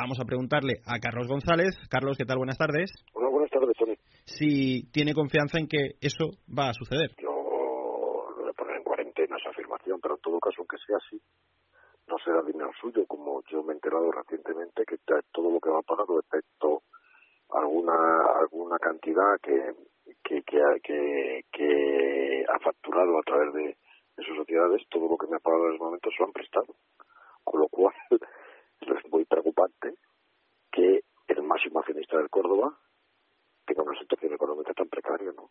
Vamos a preguntarle a Carlos González. Carlos, ¿qué tal? Buenas tardes. Hola, buenas tardes, Tony. Si tiene confianza en que eso va a suceder. Yo lo voy a poner en cuarentena esa afirmación, pero en todo caso, aunque sea así, no será dinero suyo, como yo me he enterado recientemente que todo lo que va a pagar, excepto alguna alguna cantidad que que, que, que, ha facturado a través de, de sus sociedades, todo lo que me ha pagado en ese momento se lo han prestado. Con lo cual, es muy preocupante que el máximo accionista del Córdoba tenga una situación económica tan precaria, ¿no?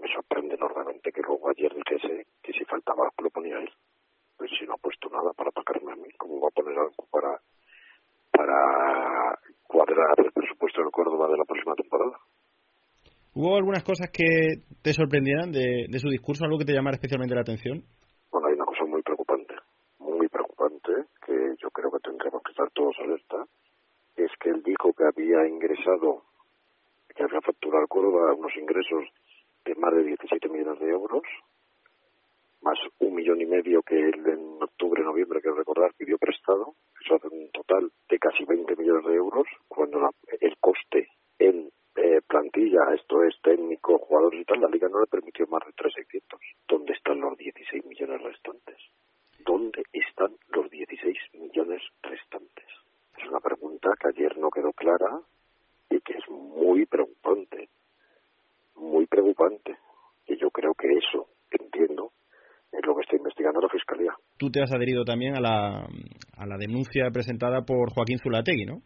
Me sorprende enormemente que luego ayer dijese que si faltaba lo ponía él. Pues si no ha puesto nada para pagarme a mí, ¿cómo va a poner algo para, para cuadrar el presupuesto del Córdoba de la próxima temporada? ¿Hubo algunas cosas que te sorprendieran de su discurso, algo que te llamara especialmente la atención? Bueno, hay una cosa muy preocupante, muy preocupante, que yo creo que tendremos que estar todos alerta, es que él dijo que que había facturado Córdoba unos ingresos de más de 17 millones de euros, más un millón y medio que él en octubre, noviembre, que recordar, pidió prestado, eso hace un total de casi 20 millones de euros, cuando el coste en eh, plantilla, esto es técnico, jugadores y tal, la liga no le permitió más de 3.600. ¿Dónde están los 16 millones restantes? ¿Dónde están los 16 millones restantes? Es una pregunta que ayer no quedó clara y que es muy preocupante, muy preocupante. Y yo creo que eso, entiendo, es lo que está investigando la Fiscalía. Tú te has adherido también a la, a la denuncia presentada por Joaquín Zulategui, ¿no?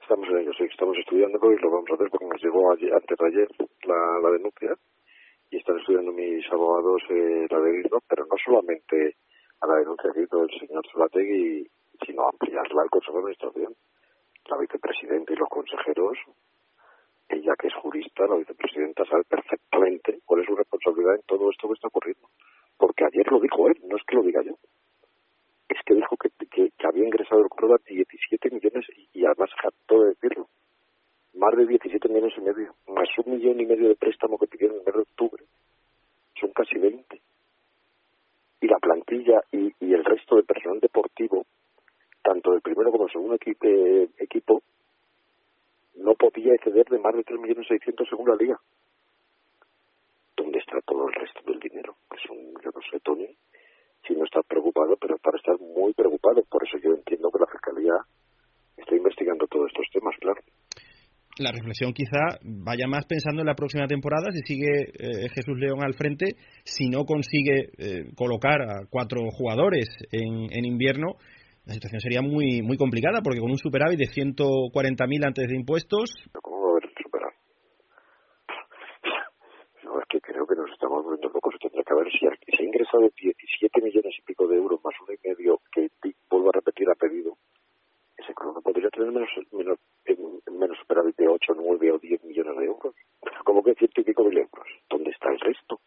Estamos en ello, sí, estamos estudiando y lo vamos a hacer porque nos llegó ayer, antes de ayer la, la denuncia y están estudiando mis abogados eh, la adherirlo, pero no solamente a la denuncia que hizo el señor Zulategui, sino ampliarla al Consejo de Administración. La vicepresidenta y los consejeros, ella que es jurista, la vicepresidenta sabe perfectamente cuál es su responsabilidad en todo esto que está ocurriendo. Porque ayer lo dijo él, no es que lo diga yo. Es que dijo que, que, había ingresado el Córdoba 17 millones y, además jactó de decirlo. Más de 17 millones y medio, más un millón y medio de préstamo que pidieron en el mes de octubre. Son casi 20 y la plantilla y, y, el resto del personal deportivo, tanto del primero como del segundo equipo, eh, equipo no podía exceder de más de 3.600.000 millones según la liga. ¿Dónde está todo el resto del dinero? Es un, yo no sé, Tony, si no está preocupado, pero para estar muy preocupado. Por eso yo entiendo que la Fiscalía está investigando todos estos temas, claro la reflexión quizá vaya más pensando en la próxima temporada, si sigue eh, Jesús León al frente, si no consigue eh, colocar a cuatro jugadores en, en, invierno, la situación sería muy muy complicada, porque con un superávit de 140.000 antes de impuestos... ¿Cómo va a haber superávit? No, es que creo que nos estamos volviendo locos, tendría que haber, si, se ha ingresado 17 millones y pico de euros más uno y medio, que vuelvo a repetir a pedido, ese no podría tener menos, menos menos superávit de 8, 9 o 10 millones de euros. Como que ciento y pico mil euros. ¿Dónde está el resto?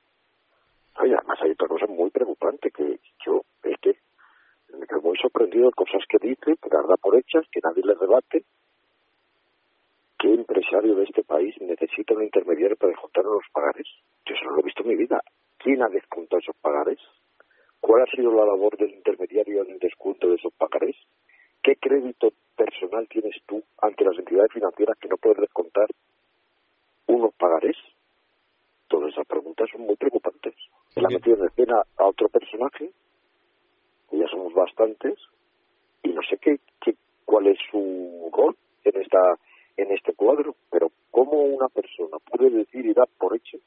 Oye, además hay otra cosa muy preocupante que yo es que me quedo muy sorprendido cosas que dice, que las da por hechas, que nadie le rebate. ¿Qué empresario de este país necesita un intermediario para descontar los pagares? Yo eso no lo he visto en mi vida. ¿Quién ha descontado esos pagares? ¿Cuál ha sido la labor del intermediario en el descuento de esos pagares? ¿Qué crédito personal tienes tú ante las entidades financieras que no puedes descontar unos pagarés? Todas esas preguntas son muy preocupantes. La ha metido en escena a otro personaje, que ya somos bastantes, y no sé qué, qué cuál es su rol en esta en este cuadro, pero cómo una persona puede decir y dar por hecho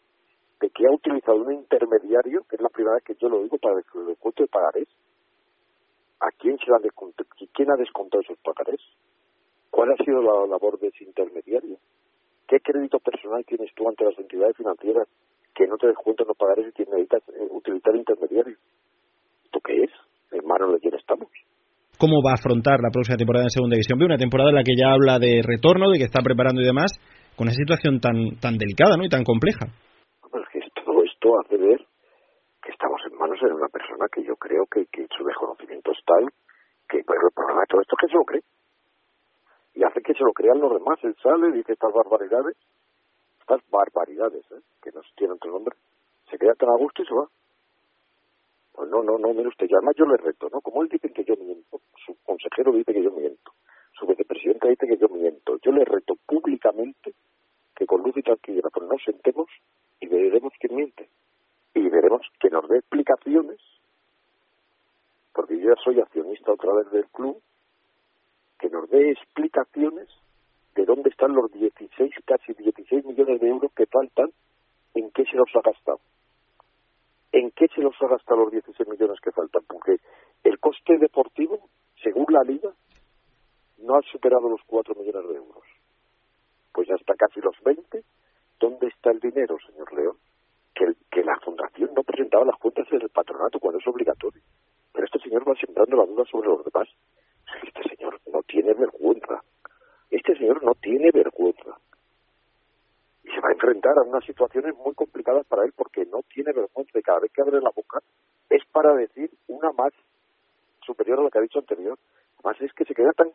de que ha utilizado un intermediario, que es la primera que yo lo digo para el descuento de pagarés, ¿A quién se ha descontado, quién ha descontado esos pagarés? ¿Cuál ha sido la labor de ese intermediario? ¿Qué crédito personal tienes tú ante las entidades financieras que no te descuentan los pagarés y que necesitas eh, utilizar intermediario? ¿Esto qué es? ¿En manos de quién estamos? ¿Cómo va a afrontar la próxima temporada en Segunda División? Una temporada en la que ya habla de retorno, de que está preparando y demás, con una situación tan tan delicada ¿no? y tan compleja. Pues que todo esto hace ver estamos en manos de una persona que yo creo que, que su desconocimiento es tal que el problema de todo esto es que se lo cree. Y hace que se lo crean los demás. Él sale, dice estas barbaridades, estas barbaridades, ¿eh? que no tienen otro nombre, se queda tan a gusto y se va. Pues no, no, no, mire usted, y además yo le reto, ¿no? Como él dice que yo miento, su consejero dice que yo miento. presidente dice que yo miento. Yo le reto públicamente que con luz y tranquilidad pues nos sentemos y veremos quién miente. Y veremos que nos dé explicaciones, porque yo ya soy accionista otra vez del club, que nos dé explicaciones de dónde están los 16, casi 16 millones de euros que faltan, en qué se los ha gastado. ¿En qué se los ha gastado los 16 millones que faltan? Porque el coste deportivo, según la liga, no ha superado los 4 millones de euros. Pues hasta casi los 20. ¿Dónde está el dinero, señor León? Que, que la fundación no presentaba las cuentas del patronato cuando es obligatorio. Pero este señor va sembrando la duda sobre los demás. Este señor no tiene vergüenza. Este señor no tiene vergüenza. Se va a enfrentar a unas situaciones muy complicadas para él porque no tiene vergüenza. Y cada vez que abre la boca es para decir una más superior a la que ha dicho anterior. Además es que se queda tan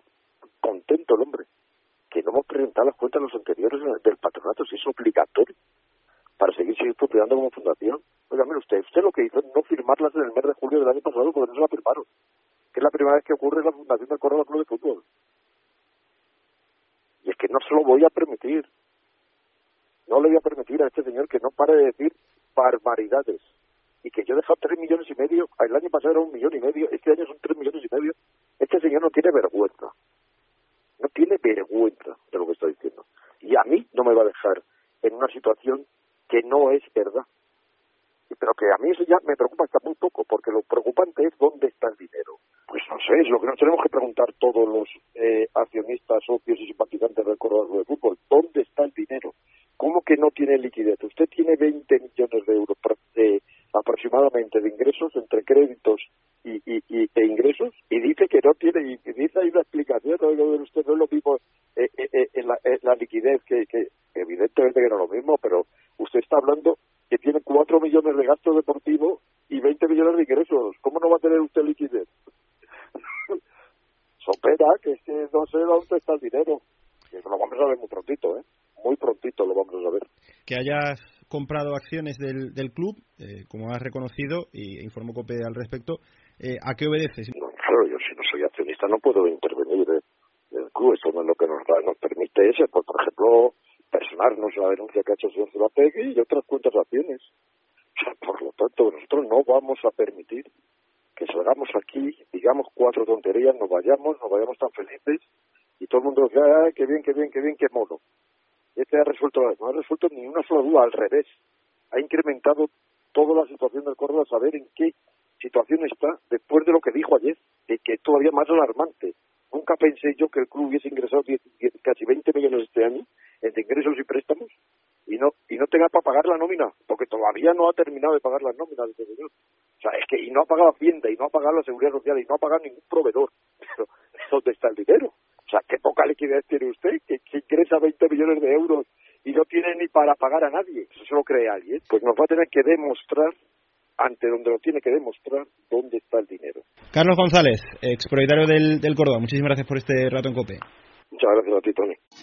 contento el hombre que no hemos presentado las cuentas los anteriores del patronato, si es obligatorio para seguir funcionando como fundación. Oiga, mire usted, usted lo que hizo es no firmarlas en el mes de julio del año pasado porque no se la firmaron. Que es la primera vez que ocurre en la fundación del Córdoba Club de Fútbol. Y es que no se lo voy a permitir. No le voy a permitir a este señor que no pare de decir barbaridades. Y que yo he dejado tres millones y medio, el año pasado era un millón y medio, este año son tres millones y medio. Este señor no tiene vergüenza. No tiene vergüenza de lo que está diciendo. Y a mí no me va a dejar en una situación que no es verdad. Pero que a mí eso ya me preocupa hasta muy poco, porque lo preocupante es dónde está el dinero. Pues no sé, es lo que nos tenemos que preguntar todos los eh, accionistas, socios y simpatizantes del Corredor de Fútbol. ¿Dónde está el dinero? ¿Cómo que no tiene liquidez? Usted tiene 20 millones de euros aproximadamente de ingresos entre créditos y, y, e ingresos y dice que no tiene, y dice ahí una explicación, ¿no? usted no es lo mismo eh, eh, en, la, la, liquidez, que, que evidentemente que no es lo mismo, pero usted está hablando que tiene 4 millones de gasto deportivo y 20 millones de ingresos. ¿Cómo no va a tener usted liquidez? Sopera, que es que no sé dónde está el dinero. Eso lo vamos a ver muy prontito, ¿eh? Muy prontito lo vamos a saber. Que hayas comprado acciones del, del club, eh, como has reconocido, y informó COPE al respecto, eh, ¿a qué obedeces? claro, yo si no soy accionista no puedo intervenir del club. Eso no es lo que nos, nos permite ese. Pues, por ejemplo, personarnos la denuncia que ha hecho el señor Zulategui y otras cuentas de acciones. O sea, por lo tanto, nosotros no vamos a permitir que salgamos aquí, digamos cuatro tonterías, nos vayamos, nos vayamos tan felices y todo el mundo dice, ay, qué bien, qué bien, qué bien, qué mono. Este ha resuelto, no ha resuelto ni una sola duda, al revés. Ha incrementado toda la situación del Córdoba, saber en qué situación está después de lo que dijo ayer, de que es todavía más alarmante. Nunca pensé yo que el club hubiese ingresado casi 20 millones este año entre ingresos y préstamos y no y no tenga para pagar la nómina, porque todavía no ha terminado de pagar las nóminas de este señor. O sea, es que y no ha pagado Hacienda, y no ha pagado la Seguridad Social, y no ha pagado ningún proveedor. Pero, ¿dónde está el dinero? Poca liquidez tiene usted, que, que ingresa 20 millones de euros y no tiene ni para pagar a nadie. Eso se lo cree alguien. Pues nos va a tener que demostrar ante donde lo tiene que demostrar dónde está el dinero. Carlos González, ex propietario del, del Córdoba, muchísimas gracias por este rato en COPE. Muchas gracias a ti, Tony.